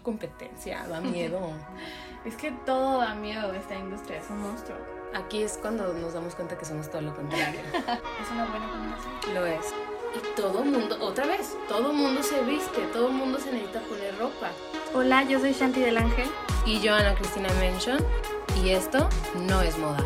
mucha competencia, da miedo. es que todo da miedo de esta industria, es un monstruo. Aquí es cuando nos damos cuenta que somos todo lo contrario. es una buena combinación. Lo es. Y todo mundo, otra vez, todo mundo se viste, todo mundo se necesita poner ropa. Hola, yo soy Shanti del Ángel. Y yo, Ana Cristina Mention. Y esto no es moda.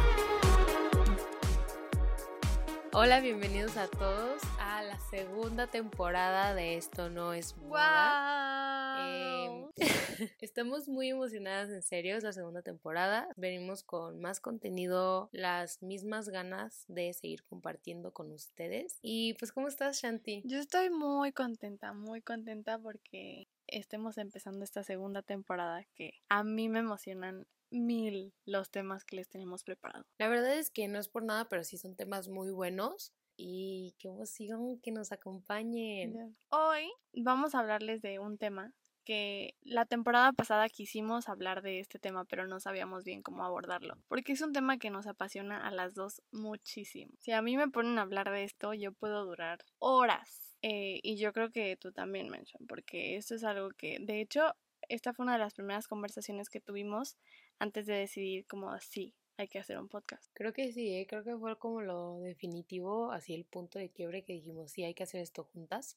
Hola, bienvenidos a todos a la segunda temporada de Esto no es moda. Em, estamos muy emocionadas, en serio, es la segunda temporada. Venimos con más contenido, las mismas ganas de seguir compartiendo con ustedes. Y pues, ¿cómo estás, Shanti? Yo estoy muy contenta, muy contenta porque estemos empezando esta segunda temporada que a mí me emocionan mil los temas que les tenemos preparados. La verdad es que no es por nada, pero sí son temas muy buenos y qué emoción que nos acompañen. Hoy vamos a hablarles de un tema que la temporada pasada quisimos hablar de este tema, pero no sabíamos bien cómo abordarlo, porque es un tema que nos apasiona a las dos muchísimo. Si a mí me ponen a hablar de esto, yo puedo durar horas. Eh, y yo creo que tú también, Mention, porque esto es algo que, de hecho, esta fue una de las primeras conversaciones que tuvimos antes de decidir como así hay que hacer un podcast. Creo que sí, ¿eh? creo que fue como lo definitivo, así el punto de quiebre que dijimos, sí, hay que hacer esto juntas.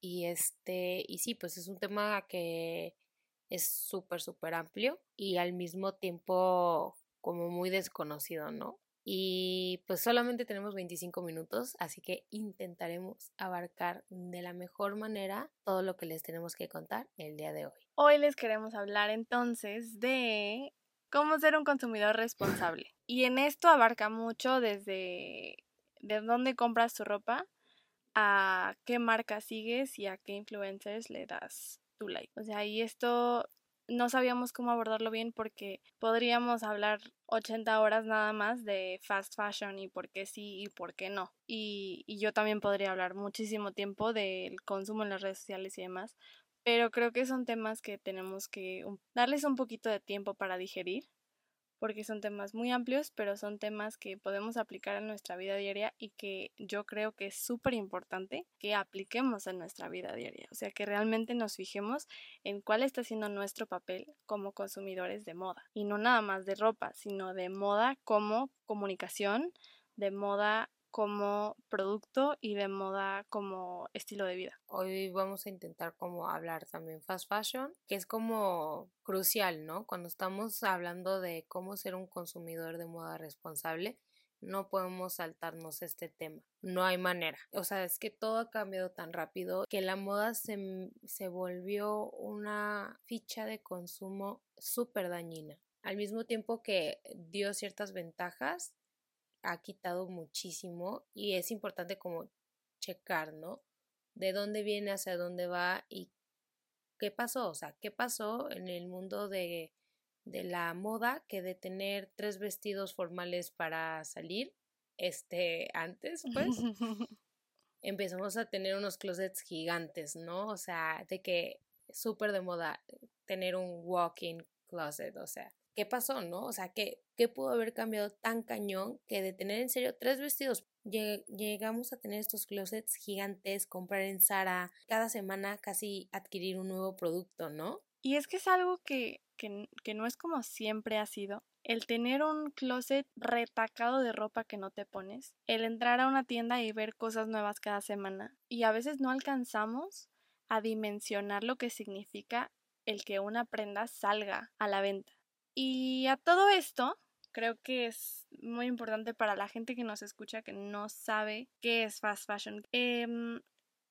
Y este, y sí, pues es un tema que es súper, súper amplio y al mismo tiempo como muy desconocido, ¿no? Y pues solamente tenemos 25 minutos, así que intentaremos abarcar de la mejor manera todo lo que les tenemos que contar el día de hoy. Hoy les queremos hablar entonces de cómo ser un consumidor responsable. Y en esto abarca mucho desde de dónde compras tu ropa a qué marca sigues y a qué influencers le das tu like. O sea, y esto no sabíamos cómo abordarlo bien porque podríamos hablar 80 horas nada más de fast fashion y por qué sí y por qué no. Y, y yo también podría hablar muchísimo tiempo del consumo en las redes sociales y demás, pero creo que son temas que tenemos que darles un poquito de tiempo para digerir, porque son temas muy amplios, pero son temas que podemos aplicar en nuestra vida diaria y que yo creo que es súper importante que apliquemos en nuestra vida diaria. O sea, que realmente nos fijemos en cuál está siendo nuestro papel como consumidores de moda. Y no nada más de ropa, sino de moda como comunicación, de moda como producto y de moda como estilo de vida. Hoy vamos a intentar como hablar también fast fashion, que es como crucial, ¿no? Cuando estamos hablando de cómo ser un consumidor de moda responsable, no podemos saltarnos este tema. No hay manera. O sea, es que todo ha cambiado tan rápido que la moda se, se volvió una ficha de consumo súper dañina. Al mismo tiempo que dio ciertas ventajas, ha quitado muchísimo y es importante como checar, ¿no? De dónde viene, hacia dónde va y qué pasó, o sea, qué pasó en el mundo de, de la moda que de tener tres vestidos formales para salir, este, antes, pues, empezamos a tener unos closets gigantes, ¿no? O sea, de que súper de moda tener un walk-in closet, o sea, ¿qué pasó, no? O sea, ¿qué, ¿qué pudo haber cambiado tan cañón que de tener en serio tres vestidos? Llegamos a tener estos closets gigantes, comprar en Zara, cada semana casi adquirir un nuevo producto, ¿no? Y es que es algo que, que, que no es como siempre ha sido. El tener un closet retacado de ropa que no te pones, el entrar a una tienda y ver cosas nuevas cada semana, y a veces no alcanzamos a dimensionar lo que significa el que una prenda salga a la venta. Y a todo esto, creo que es muy importante para la gente que nos escucha que no sabe qué es fast fashion. Eh,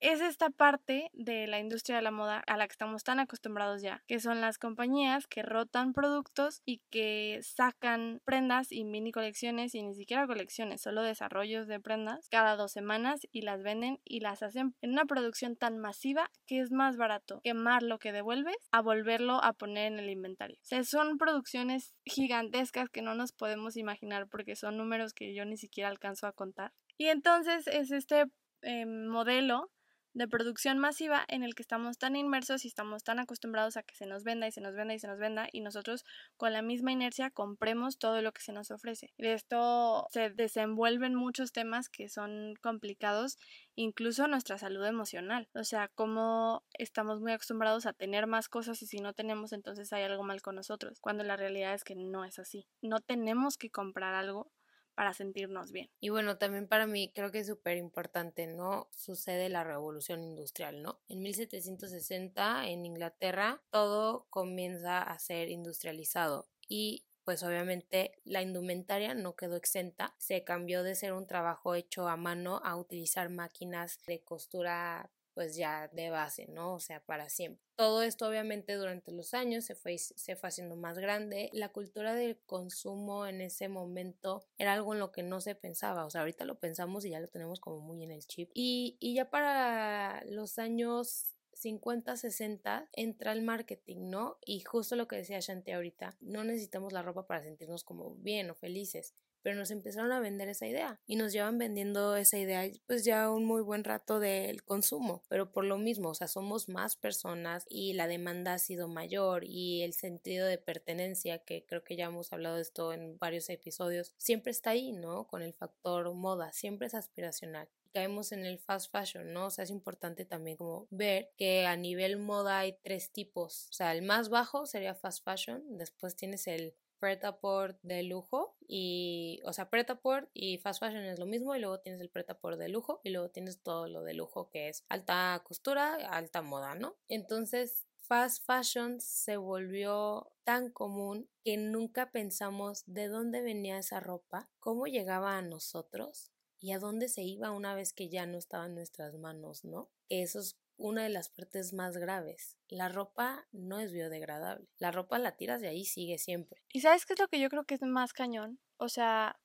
es esta parte de la industria de la moda a la que estamos tan acostumbrados ya, que son las compañías que rotan productos y que sacan prendas y mini colecciones y ni siquiera colecciones, solo desarrollos de prendas cada dos semanas y las venden y las hacen en una producción tan masiva que es más barato quemar lo que devuelves a volverlo a poner en el inventario. O sea, son producciones gigantescas que no nos podemos imaginar porque son números que yo ni siquiera alcanzo a contar. Y entonces es este eh, modelo de producción masiva en el que estamos tan inmersos y estamos tan acostumbrados a que se nos venda y se nos venda y se nos venda y nosotros con la misma inercia compremos todo lo que se nos ofrece. De esto se desenvuelven muchos temas que son complicados, incluso nuestra salud emocional. O sea, cómo estamos muy acostumbrados a tener más cosas y si no tenemos entonces hay algo mal con nosotros, cuando la realidad es que no es así. No tenemos que comprar algo para sentirnos bien. Y bueno, también para mí creo que es súper importante, ¿no? Sucede la revolución industrial, ¿no? En 1760 en Inglaterra todo comienza a ser industrializado y pues obviamente la indumentaria no quedó exenta, se cambió de ser un trabajo hecho a mano a utilizar máquinas de costura pues ya de base, ¿no? O sea, para siempre. Todo esto obviamente durante los años se fue, se fue haciendo más grande. La cultura del consumo en ese momento era algo en lo que no se pensaba. O sea, ahorita lo pensamos y ya lo tenemos como muy en el chip. Y, y ya para los años 50, 60 entra el marketing, ¿no? Y justo lo que decía Shanti ahorita, no necesitamos la ropa para sentirnos como bien o felices pero nos empezaron a vender esa idea y nos llevan vendiendo esa idea pues ya un muy buen rato del consumo, pero por lo mismo, o sea, somos más personas y la demanda ha sido mayor y el sentido de pertenencia, que creo que ya hemos hablado de esto en varios episodios, siempre está ahí, ¿no? Con el factor moda, siempre es aspiracional caemos en el fast fashion, ¿no? O sea, es importante también como ver que a nivel moda hay tres tipos. O sea, el más bajo sería fast fashion, después tienes el Pret-a-Port de lujo y, o sea, Pret-a-Port y fast fashion es lo mismo y luego tienes el Pret-a-Port de lujo y luego tienes todo lo de lujo que es alta costura, alta moda, ¿no? Entonces, fast fashion se volvió tan común que nunca pensamos de dónde venía esa ropa, cómo llegaba a nosotros y a dónde se iba una vez que ya no estaba en nuestras manos, ¿no? Eso es una de las partes más graves. La ropa no es biodegradable. La ropa la tiras de ahí sigue siempre. ¿Y sabes qué es lo que yo creo que es más cañón? O sea,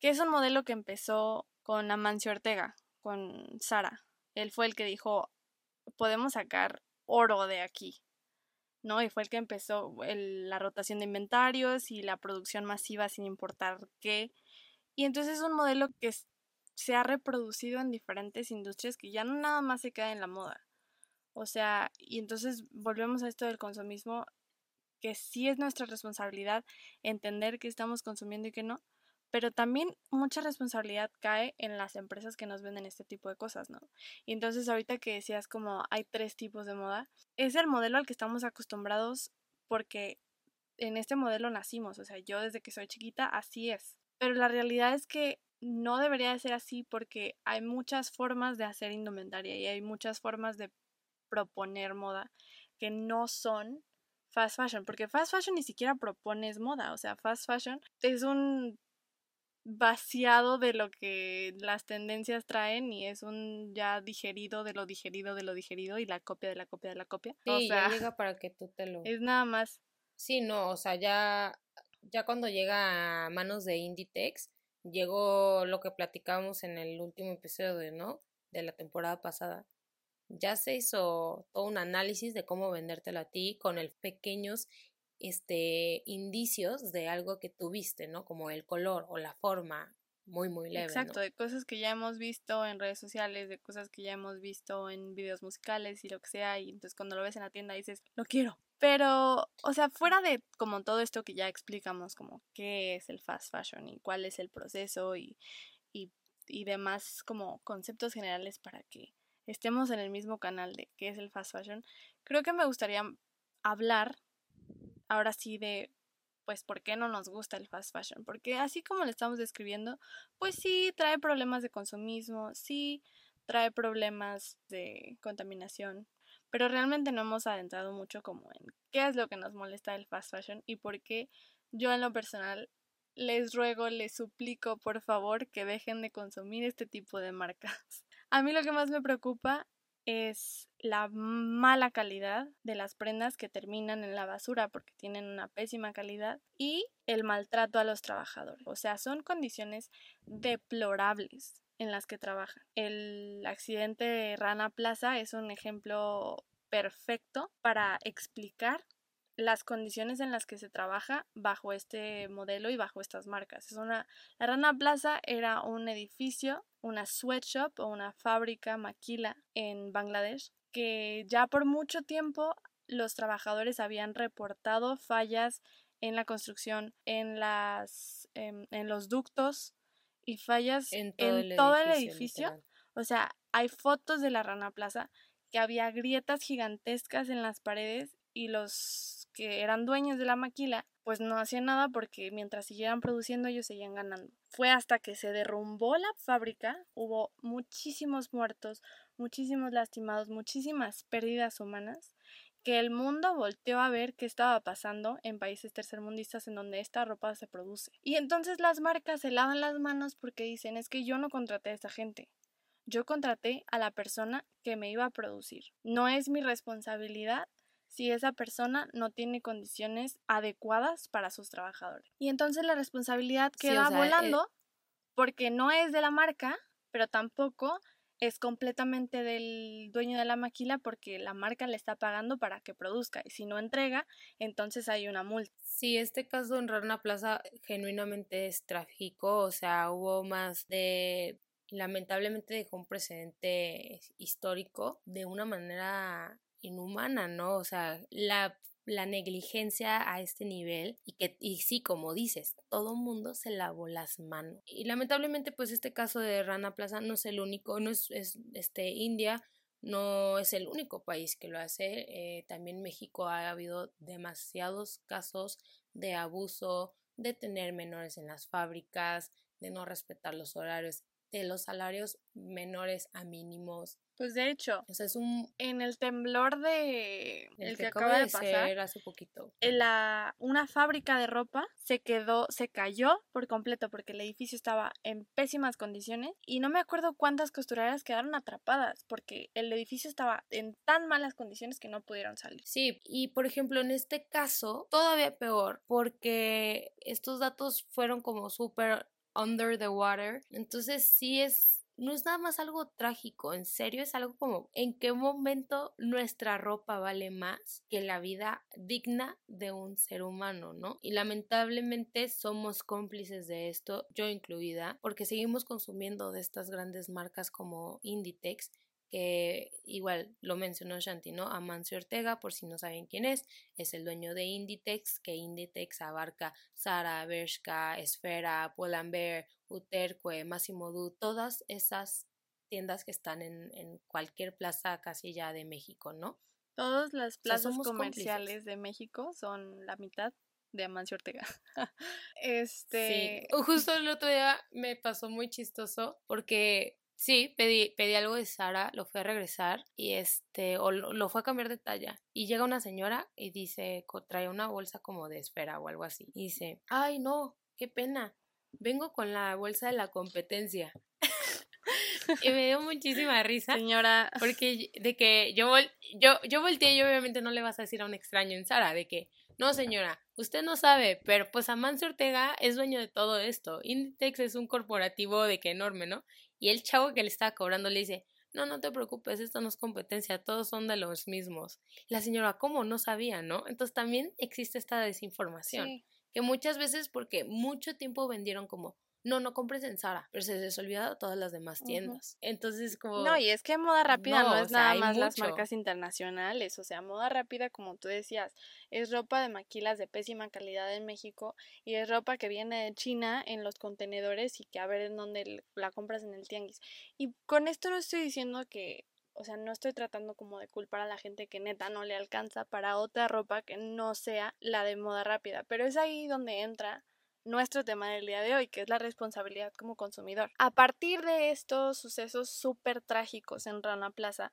que es un modelo que empezó con Amancio Ortega, con Sara. Él fue el que dijo, podemos sacar oro de aquí. ¿no? Y fue el que empezó la rotación de inventarios y la producción masiva sin importar qué. Y entonces es un modelo que se ha reproducido en diferentes industrias que ya no nada más se queda en la moda. O sea, y entonces volvemos a esto del consumismo, que sí es nuestra responsabilidad entender que estamos consumiendo y que no, pero también mucha responsabilidad cae en las empresas que nos venden este tipo de cosas, ¿no? Y entonces ahorita que decías como hay tres tipos de moda, es el modelo al que estamos acostumbrados porque en este modelo nacimos, o sea, yo desde que soy chiquita así es. Pero la realidad es que no debería de ser así porque hay muchas formas de hacer indumentaria y hay muchas formas de proponer moda que no son fast fashion, porque fast fashion ni siquiera propones moda, o sea, fast fashion es un vaciado de lo que las tendencias traen y es un ya digerido de lo digerido de lo digerido y la copia de la copia de la copia. o sea, llega para que tú te lo... Es nada más. Sí, no, o sea, ya, ya cuando llega a manos de Inditex, llegó lo que platicábamos en el último episodio, ¿no? De la temporada pasada ya se hizo todo un análisis de cómo vendértelo a ti con el pequeños este indicios de algo que tuviste, ¿no? Como el color o la forma muy muy leve. Exacto, de cosas que ya hemos visto en redes sociales, de cosas que ya hemos visto en videos musicales y lo que sea, y entonces cuando lo ves en la tienda dices, lo quiero. Pero, o sea, fuera de como todo esto que ya explicamos, como qué es el fast fashion y cuál es el proceso y, y, y demás como conceptos generales para que estemos en el mismo canal de qué es el fast fashion, creo que me gustaría hablar ahora sí de pues por qué no nos gusta el fast fashion, porque así como lo estamos describiendo, pues sí trae problemas de consumismo, sí trae problemas de contaminación, pero realmente no hemos adentrado mucho como en qué es lo que nos molesta del fast fashion y por qué yo en lo personal les ruego, les suplico por favor que dejen de consumir este tipo de marcas. A mí lo que más me preocupa es la mala calidad de las prendas que terminan en la basura porque tienen una pésima calidad y el maltrato a los trabajadores. O sea, son condiciones deplorables en las que trabajan. El accidente de Rana Plaza es un ejemplo perfecto para explicar las condiciones en las que se trabaja bajo este modelo y bajo estas marcas. Es una, la Rana Plaza era un edificio una sweatshop o una fábrica maquila en Bangladesh que ya por mucho tiempo los trabajadores habían reportado fallas en la construcción, en las em, en, los ductos y fallas en todo, el, edificio. O sea, hay fotos de la Rana Plaza que había grietas gigantescas en las paredes y los que eran dueños de la maquila pues no hacían nada porque mientras siguieran produciendo ellos seguían ganando. Fue hasta que se derrumbó la fábrica, hubo muchísimos muertos, muchísimos lastimados, muchísimas pérdidas humanas, que el mundo volteó a ver qué estaba pasando en países tercermundistas en donde esta ropa se produce. Y entonces las marcas se lavan las manos porque dicen es que yo no contraté a esta gente. Yo contraté a la persona que me iba a producir. No es mi responsabilidad si esa persona no tiene condiciones adecuadas para sus trabajadores. Y entonces la responsabilidad queda eh, volando porque no es de la marca, pero tampoco es completamente del dueño de la maquila porque la marca le está pagando para que produzca y si no entrega, entonces hay una multa. Sí, este caso en Rana Plaza genuinamente es trágico, o sea, hubo más de lamentablemente dejó un precedente histórico de una manera inhumana, ¿no? O sea, la, la negligencia a este nivel y que, y sí, como dices, todo mundo se lavó las manos. Y lamentablemente, pues este caso de Rana Plaza no es el único, no es, es este, India no es el único país que lo hace. Eh, también México ha habido demasiados casos de abuso, de tener menores en las fábricas, de no respetar los horarios, de los salarios menores a mínimos. Pues de hecho, es un en el temblor de el, que, acaba de, pasar hace poquito. En la una fábrica de ropa se quedó se cayó por completo porque el edificio estaba en pésimas condiciones y no me acuerdo cuántas costureras quedaron atrapadas porque el edificio estaba en tan malas condiciones que no pudieron salir. Sí, y por ejemplo, en este caso todavía peor porque estos datos fueron como súper under the water. Entonces sí es no es nada más algo trágico, en serio es algo como en qué momento nuestra ropa vale más que la vida digna de un ser humano, ¿no? Y lamentablemente somos cómplices de esto, yo incluida, porque seguimos consumiendo de estas grandes marcas como Inditex que igual lo mencionó Shanti, ¿no? Amancio Ortega, por si no saben quién es, es el dueño de Inditex, que Inditex abarca Zara, Bershka, Esfera, Pull&Bear, Uterque, Massimo Du, todas esas tiendas que están en, en cualquier plaza casilla de México, ¿no? Todas las plazas comerciales de México son la mitad de Amancio Ortega. este. Sí, justo el otro día me pasó muy chistoso porque Sí, pedí, pedí algo de Sara, lo fui a regresar y este, o lo, fue a cambiar de talla. Y llega una señora y dice, trae una bolsa como de esfera o algo así. Y dice, ay no, qué pena, vengo con la bolsa de la competencia. y me dio muchísima risa. Señora. Porque de que yo, yo, yo volteé y obviamente no le vas a decir a un extraño en Sara de que, no señora, usted no sabe, pero pues Amancio Ortega es dueño de todo esto. Inditex es un corporativo de que enorme, ¿no? Y el chavo que le estaba cobrando le dice, no, no te preocupes, esto no es competencia, todos son de los mismos. La señora, ¿cómo? No sabía, ¿no? Entonces también existe esta desinformación, que muchas veces porque mucho tiempo vendieron como, no, no compres en Zara, pero se les olvida todas las demás tiendas. Entonces, como... No, y es que moda rápida no, es nada más las marcas internacionales, o sea, moda rápida, como tú decías, es ropa de maquilas de pésima calidad en México y es ropa que viene de China en los contenedores y que a ver en dónde la compras en el tianguis. Y con esto no estoy diciendo que o sea, no estoy tratando como de culpar a la gente que neta no le alcanza para otra ropa que no sea la de moda rápida, pero es ahí donde entra nuestro tema del día de hoy, que es la responsabilidad como consumidor. A partir de estos sucesos súper trágicos en Rana Plaza,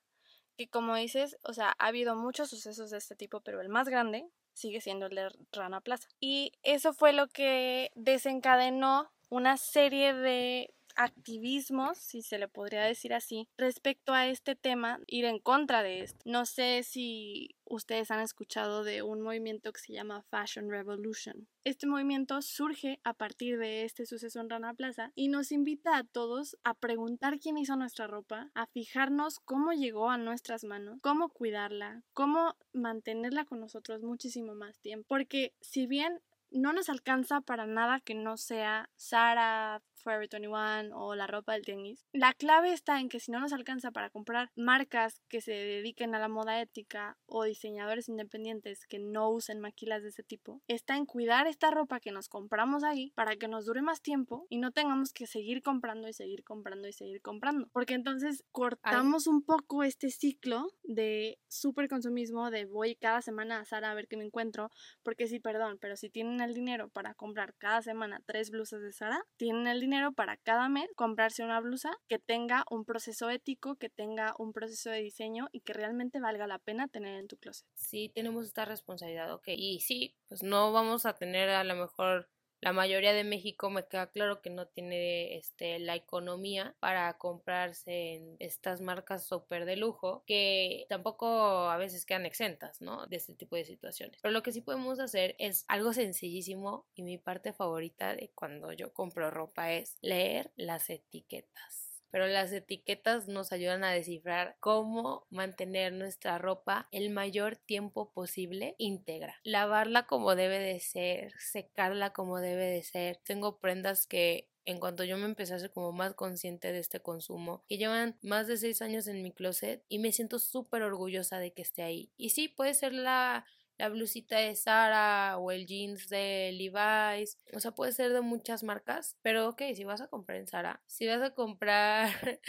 que como dices, o sea, ha habido muchos sucesos de este tipo, pero el más grande sigue siendo el de Rana Plaza. Y eso fue lo que desencadenó una serie de activismos, si se le podría decir así, respecto a este tema, ir en contra de esto. No sé si ustedes han escuchado de un movimiento que se llama Fashion Revolution. Este movimiento surge a partir de este suceso en Rana Plaza y nos invita a todos a preguntar quién hizo nuestra ropa, a fijarnos cómo llegó a nuestras manos, cómo cuidarla, cómo mantenerla con nosotros muchísimo más tiempo. Porque si bien no nos alcanza para nada que no sea Sara, Forever 21 o la ropa del tianguis. La clave está en que si no nos alcanza para comprar marcas que se dediquen a la moda ética o diseñadores independientes que no usen maquilas de ese tipo, está en cuidar esta ropa que nos compramos ahí para que nos dure más tiempo y no tengamos que seguir comprando y seguir comprando y seguir comprando. Porque entonces cortamos un poco este ciclo de super consumismo, de voy cada semana a Sara a ver qué me encuentro, porque sí, perdón, pero si tienen el dinero para comprar cada semana tres blusas de Sara, tienen el dinero para cada mes comprarse una blusa que tenga un proceso ético, que tenga un proceso de diseño y que realmente valga la pena tener en tu closet. Sí, tenemos esta responsabilidad, ok. Y sí, pues no vamos a tener a lo mejor la mayoría de México me queda claro que no tiene este la economía para comprarse en estas marcas súper de lujo que tampoco a veces quedan exentas, ¿no? De este tipo de situaciones. Pero lo que sí podemos hacer es algo sencillísimo y mi parte favorita de cuando yo compro ropa es leer las etiquetas pero las etiquetas nos ayudan a descifrar cómo mantener nuestra ropa el mayor tiempo posible íntegra. Lavarla como debe de ser, secarla como debe de ser. Tengo prendas que en cuanto yo me empecé a ser como más consciente de este consumo, que llevan más de seis años en mi closet y me siento súper orgullosa de que esté ahí. Y sí, puede ser la la blusita de Sara o el jeans de Levi's. O sea, puede ser de muchas marcas, pero ok, si vas a comprar en Sara, si vas a comprar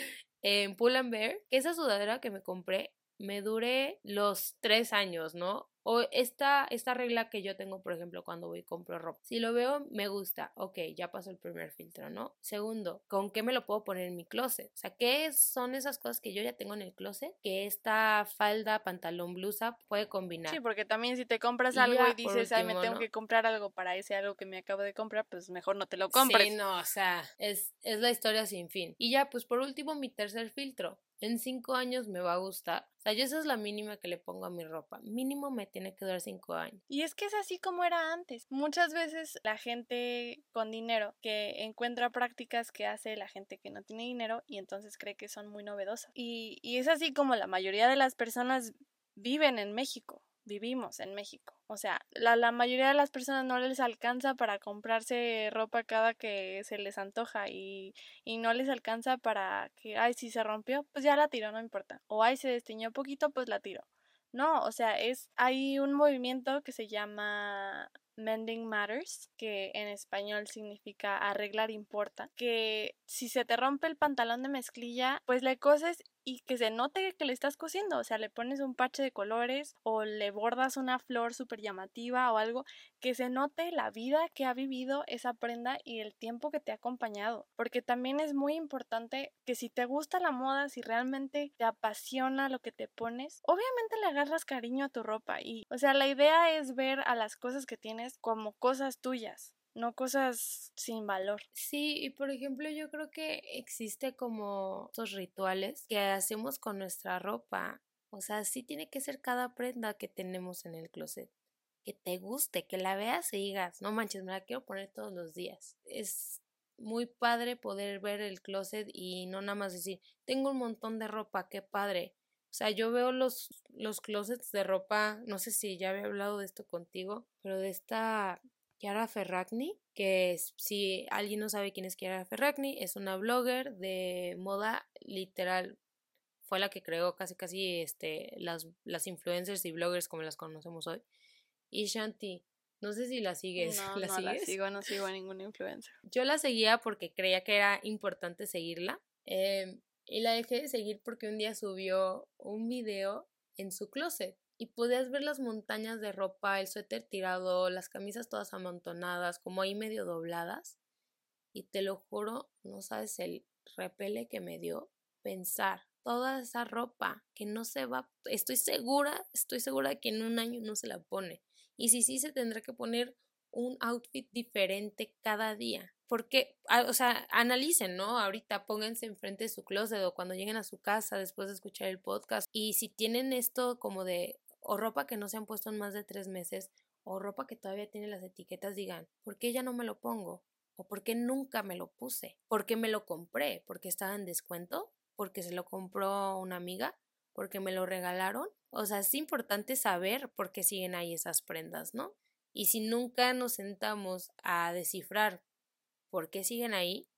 en Pull and Bear, esa sudadera que me compré me dure los tres años, ¿no? O esta, esta regla que yo tengo, por ejemplo, cuando voy y compro ropa. Si lo veo, me gusta. Ok, ya pasó el primer filtro, ¿no? Segundo, ¿con qué me lo puedo poner en mi closet? O sea, ¿qué son esas cosas que yo ya tengo en el closet? Que esta falda, pantalón, blusa puede combinar. Sí, porque también si te compras algo y dices, ay, me tengo que comprar algo para ese algo que me acabo de comprar, pues mejor no te lo compres. Sí, no, o sea, es, es la historia sin fin. Y ya, pues por último, mi tercer filtro en cinco años me va a gustar. O sea, yo esa es la mínima que le pongo a mi ropa. Mínimo me tiene que durar cinco años. Y es que es así como era antes. Muchas veces la gente con dinero que encuentra prácticas que hace la gente que no tiene dinero y entonces cree que son muy novedosas. Y, y es así como la mayoría de las personas viven en México vivimos en México. O sea, la, la, mayoría de las personas no les alcanza para comprarse ropa cada que se les antoja y, y no les alcanza para que, ay, si se rompió, pues ya la tiro, no importa. O ay, se destiñó poquito, pues la tiro. No, o sea, es, hay un movimiento que se llama Mending Matters, que en español significa arreglar importa, que si se te rompe el pantalón de mezclilla, pues le coses y que se note que le estás cosiendo, o sea, le pones un parche de colores o le bordas una flor súper llamativa o algo, que se note la vida que ha vivido esa prenda y el tiempo que te ha acompañado, porque también es muy importante que si te gusta la moda, si realmente te apasiona lo que te pones, obviamente le agarras cariño a tu ropa y, o sea, la idea es ver a las cosas que tienes como cosas tuyas, no cosas sin valor. Sí, y por ejemplo yo creo que existe como estos rituales que hacemos con nuestra ropa. O sea, sí tiene que ser cada prenda que tenemos en el closet. Que te guste, que la veas y digas, no manches, me la quiero poner todos los días. Es muy padre poder ver el closet y no nada más decir, tengo un montón de ropa, qué padre. O sea, yo veo los, los closets de ropa, no sé si ya había hablado de esto contigo, pero de esta Chiara Ferragni, que si alguien no sabe quién es Chiara Ferragni, es una blogger de moda literal. Fue la que creó casi casi este, las, las influencers y bloggers como las conocemos hoy. Y Shanti, no sé si la sigues. No, ¿La no la sigo, no sigo a ninguna influencer. Yo la seguía porque creía que era importante seguirla. Em, y la dejé de seguir porque un día subió un video en su closet y podías ver las montañas de ropa, el suéter tirado, las camisas todas amontonadas, como ahí medio dobladas. Y te lo juro, no sabes el repele que me dio pensar toda esa ropa que no se va, estoy segura, estoy segura que en un año no se la pone. Y si sí, se tendrá que poner un outfit diferente cada día. Porque, ah, o sea, analicen, ¿no? Ahorita pónganse enfrente de su closet o cuando lleguen a su casa después de escuchar el podcast. Y si tienen esto como de, o ropa que no se han puesto en más de tres meses, o ropa que todavía tiene las etiquetas, digan, ¿por qué ya no me lo pongo? ¿O por qué nunca me lo puse? ¿Por qué me lo compré? ¿Porque estaba en descuento? ¿Porque se lo compró una amiga? ¿Porque me lo regalaron? O sea, es importante saber por qué siguen ahí esas prendas, ¿no? Y si nunca nos sentamos a descifrar por qué siguen ahí,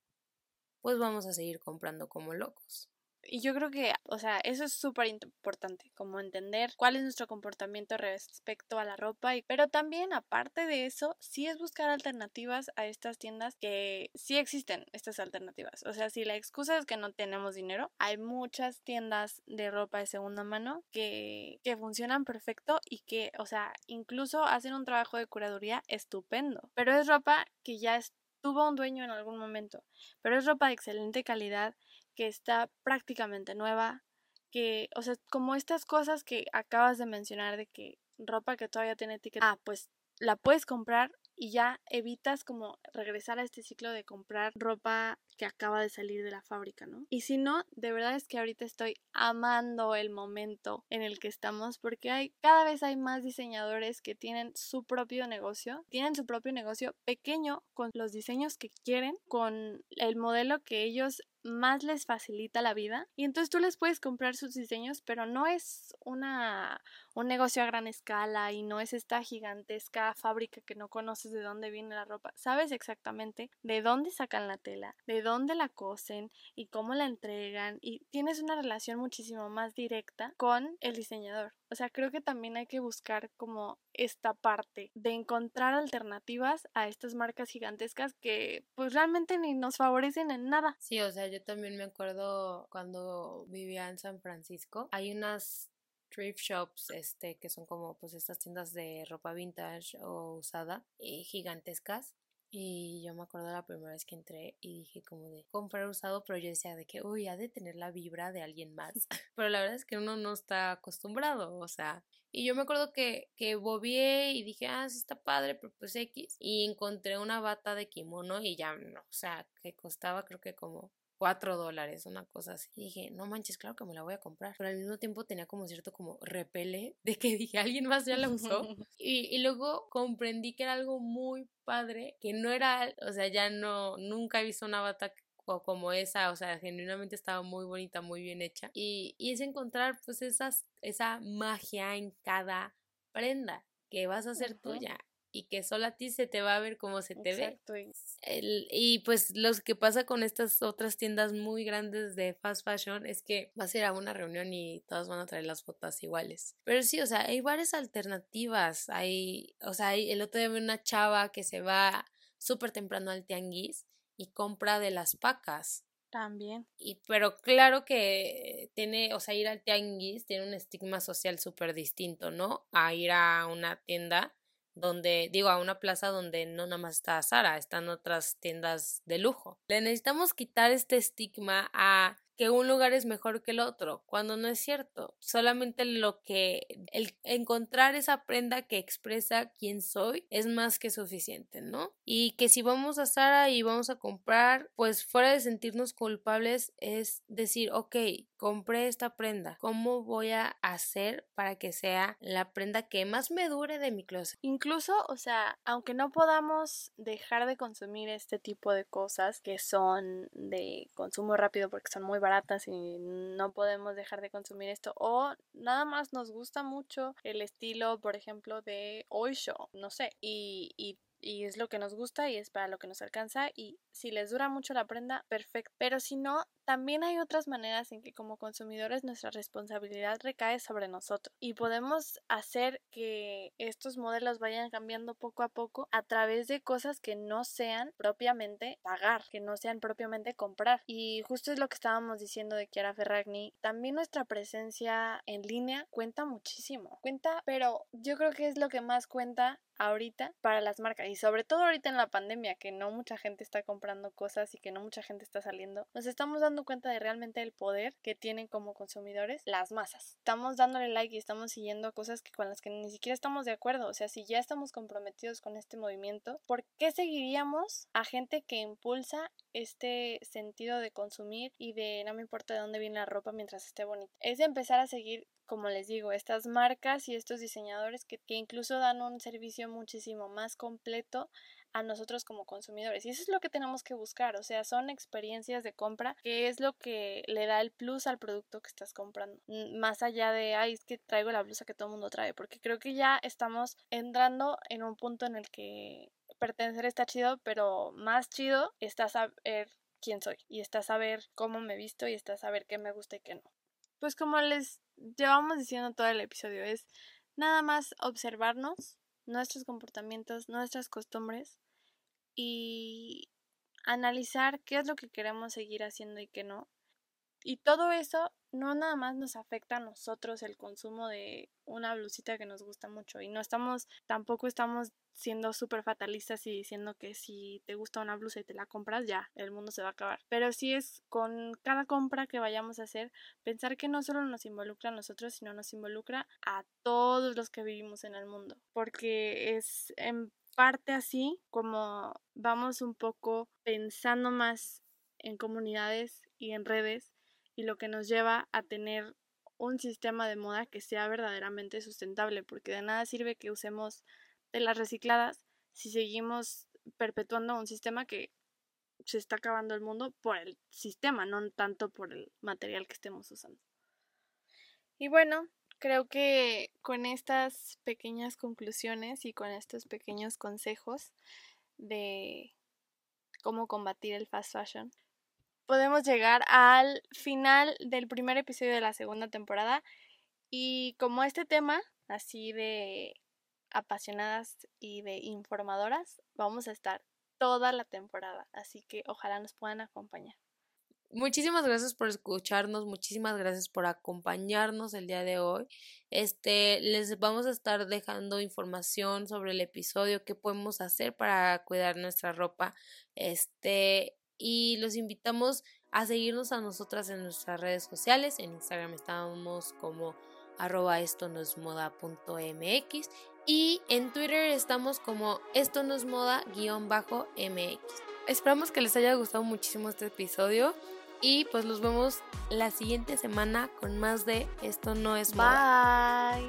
pues vamos a seguir comprando como locos. Y yo creo que, o sea, eso es súper importante, como entender cuál es nuestro comportamiento respecto a la ropa. Y, pero también, aparte de eso, sí es buscar alternativas a estas tiendas que sí existen estas alternativas. O sea, si la excusa es que no tenemos dinero, hay muchas tiendas de ropa de segunda mano que, que funcionan perfecto y que, o sea, incluso hacen un trabajo de curaduría estupendo. Pero es ropa que ya tuvo un dueño en algún momento. Pero es ropa de excelente calidad que está prácticamente nueva, que, o sea, como estas cosas que acabas de mencionar de que ropa que todavía tiene etiqueta, ah, pues la puedes comprar y ya evitas como regresar a este ciclo de comprar ropa que acaba de salir de la fábrica, ¿no? Y si no, de verdad es que ahorita estoy amando el momento en el que estamos porque hay cada vez hay más diseñadores que tienen su propio negocio, tienen su propio negocio pequeño con los diseños que quieren, con el modelo que ellos más les facilita la vida y entonces tú les puedes comprar sus diseños pero no es una un negocio a gran escala y no es esta gigantesca fábrica que no conoces de dónde viene la ropa sabes exactamente de dónde sacan la tela de dónde la cosen y cómo la entregan y tienes una relación muchísimo más directa con el diseñador o sea, creo que también hay que buscar como esta parte de encontrar alternativas a estas marcas gigantescas que pues realmente ni nos favorecen en nada. Sí, o sea, yo también me acuerdo cuando vivía en San Francisco, hay unas thrift shops este que son como pues estas tiendas de ropa vintage o usada y gigantescas y yo me acuerdo la primera vez que entré y dije como de comprar usado, pero yo decía de que, uy, ha de tener la vibra de alguien más. pero la verdad es que uno no está acostumbrado, o sea. Y yo me acuerdo que, que bobié y dije, ah, sí está padre, pero pues X. Y encontré una bata de kimono y ya, no, o sea, que costaba creo que como 4 dólares, una cosa así. Y dije, no manches, claro que me la voy a comprar. Pero al mismo tiempo tenía como cierto como repele de que dije, alguien más ya la usó. y, y luego comprendí que era algo muy padre, que no era, o sea, ya no, nunca he visto una bata como esa, o sea, genuinamente estaba muy bonita, muy bien hecha. Y, y es encontrar pues esas, esa magia en cada prenda que vas a hacer tuya y que solo a ti se te va a ver como se te ve. El, y pues lo que pasa con estas otras tiendas muy grandes de fast fashion es que vas a ir a una reunión y todas van a traer las botas iguales. Pero sí, o sea, hay varias alternativas. Hay, o sea, hay, el otro día vi una chava que se va súper temprano al tianguis y compra de las pacas. También. Y, pero claro que tiene, o sea, ir al tianguis tiene un estigma social súper distinto, ¿no? A ir a una tienda donde, digo, a una plaza donde no nada más está Sara, están otras tiendas de lujo. Le necesitamos quitar este estigma a que un lugar es mejor que el otro, cuando no es cierto. Solamente lo que el encontrar esa prenda que expresa quién soy es más que suficiente, ¿no? Y que si vamos a Sara y vamos a comprar, pues fuera de sentirnos culpables es decir, ok, compré esta prenda, ¿cómo voy a hacer para que sea la prenda que más me dure de mi closet? Incluso, o sea, aunque no podamos dejar de consumir este tipo de cosas que son de consumo rápido porque son muy baratas y no podemos dejar de consumir esto o nada más nos gusta mucho el estilo, por ejemplo, de Oisho, no sé, y, y y es lo que nos gusta y es para lo que nos alcanza y si les dura mucho la prenda, perfecto. Pero si no, también hay otras maneras en que como consumidores nuestra responsabilidad recae sobre nosotros y podemos hacer que estos modelos vayan cambiando poco a poco a través de cosas que no sean propiamente pagar, que no sean propiamente comprar. Y justo es lo que estábamos diciendo de Chiara Ferragni, también nuestra presencia en línea cuenta muchísimo. Cuenta, pero yo creo que es lo que más cuenta ahorita para las marcas y sobre todo ahorita en la pandemia que no mucha gente está comprando cosas y que no mucha gente está saliendo, nos estamos dando cuenta de realmente el poder que tienen como consumidores las masas. Estamos dándole like y estamos siguiendo cosas que con las que ni siquiera estamos de acuerdo, o sea, si ya estamos comprometidos con este movimiento, ¿por qué seguiríamos a gente que impulsa este sentido de consumir y de no me importa de dónde viene la ropa mientras esté bonita? Es empezar a seguir como les digo, estas marcas y estos diseñadores que, que, incluso dan un servicio muchísimo más completo a nosotros como consumidores. Y eso es lo que tenemos que buscar, o sea, son experiencias de compra, que es lo que le da el plus al producto que estás comprando. Más allá de, ay, es que traigo la blusa que todo el mundo trae, porque creo que ya estamos entrando en un punto en el que pertenecer está chido, pero más chido está saber quién soy y está saber cómo me visto y está saber qué me gusta y qué no. Pues como les llevamos diciendo todo el episodio, es nada más observarnos, nuestros comportamientos, nuestras costumbres y analizar qué es lo que queremos seguir haciendo y qué no. Y todo eso no nada más nos afecta a nosotros el consumo de una blusita que nos gusta mucho y no estamos, tampoco estamos siendo súper fatalistas y diciendo que si te gusta una blusa y te la compras, ya, el mundo se va a acabar. Pero sí es con cada compra que vayamos a hacer, pensar que no solo nos involucra a nosotros, sino nos involucra a todos los que vivimos en el mundo. Porque es en parte así como vamos un poco pensando más en comunidades y en redes y lo que nos lleva a tener un sistema de moda que sea verdaderamente sustentable, porque de nada sirve que usemos de las recicladas si seguimos perpetuando un sistema que se está acabando el mundo por el sistema, no tanto por el material que estemos usando. Y bueno, creo que con estas pequeñas conclusiones y con estos pequeños consejos de cómo combatir el fast fashion, podemos llegar al final del primer episodio de la segunda temporada. Y como este tema, así de apasionadas y de informadoras, vamos a estar toda la temporada. Así que ojalá nos puedan acompañar. Muchísimas gracias por escucharnos, muchísimas gracias por acompañarnos el día de hoy. Este, les vamos a estar dejando información sobre el episodio, qué podemos hacer para cuidar nuestra ropa. Este, y los invitamos a seguirnos a nosotras en nuestras redes sociales. En Instagram estamos como arroba esto no moda punto mx y en Twitter estamos como esto no es moda guion bajo mx. Esperamos que les haya gustado muchísimo este episodio y pues los vemos la siguiente semana con más de esto no es moda. Bye.